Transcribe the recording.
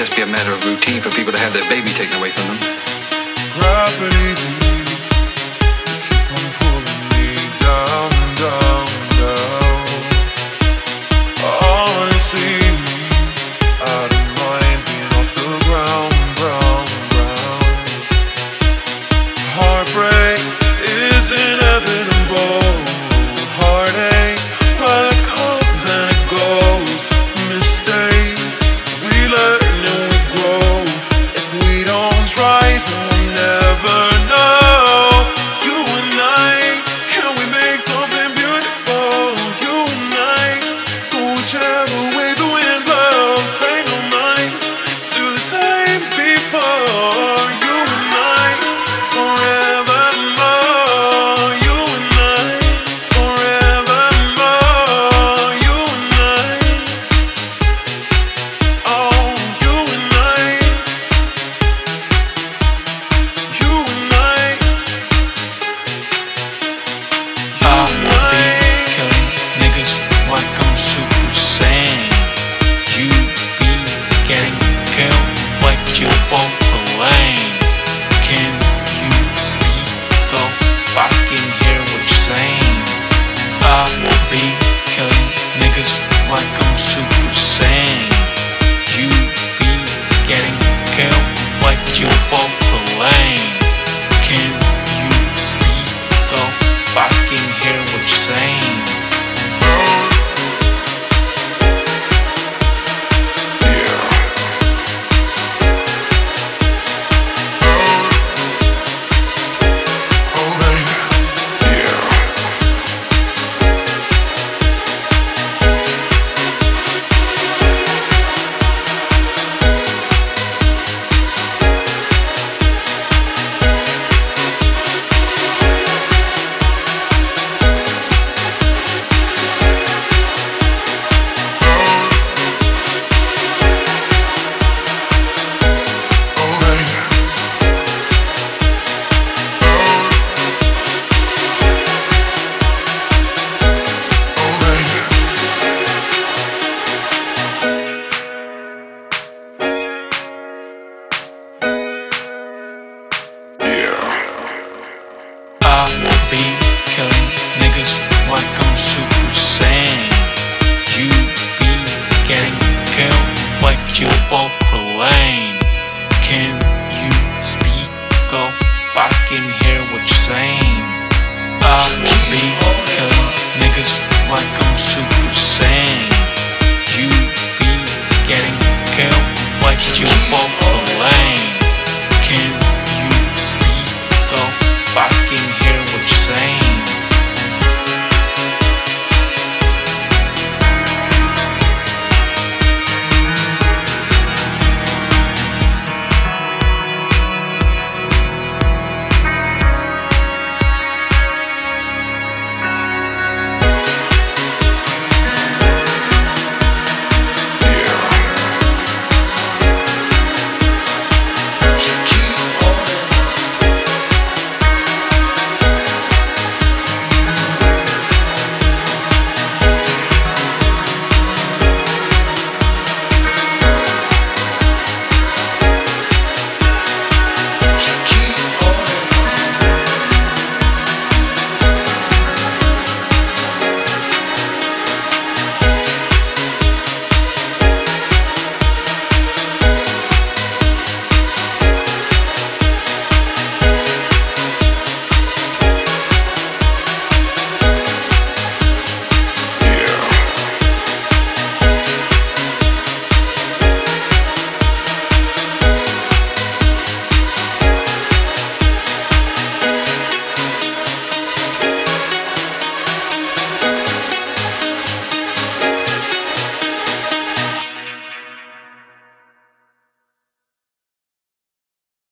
just be a matter of routine for people to have their baby taken away from them. lane. Can you speak the fucking Can you speak up? I can hear what you're saying. I be killing niggas like I'm Super sane. You be getting killed like you're both the lane. Can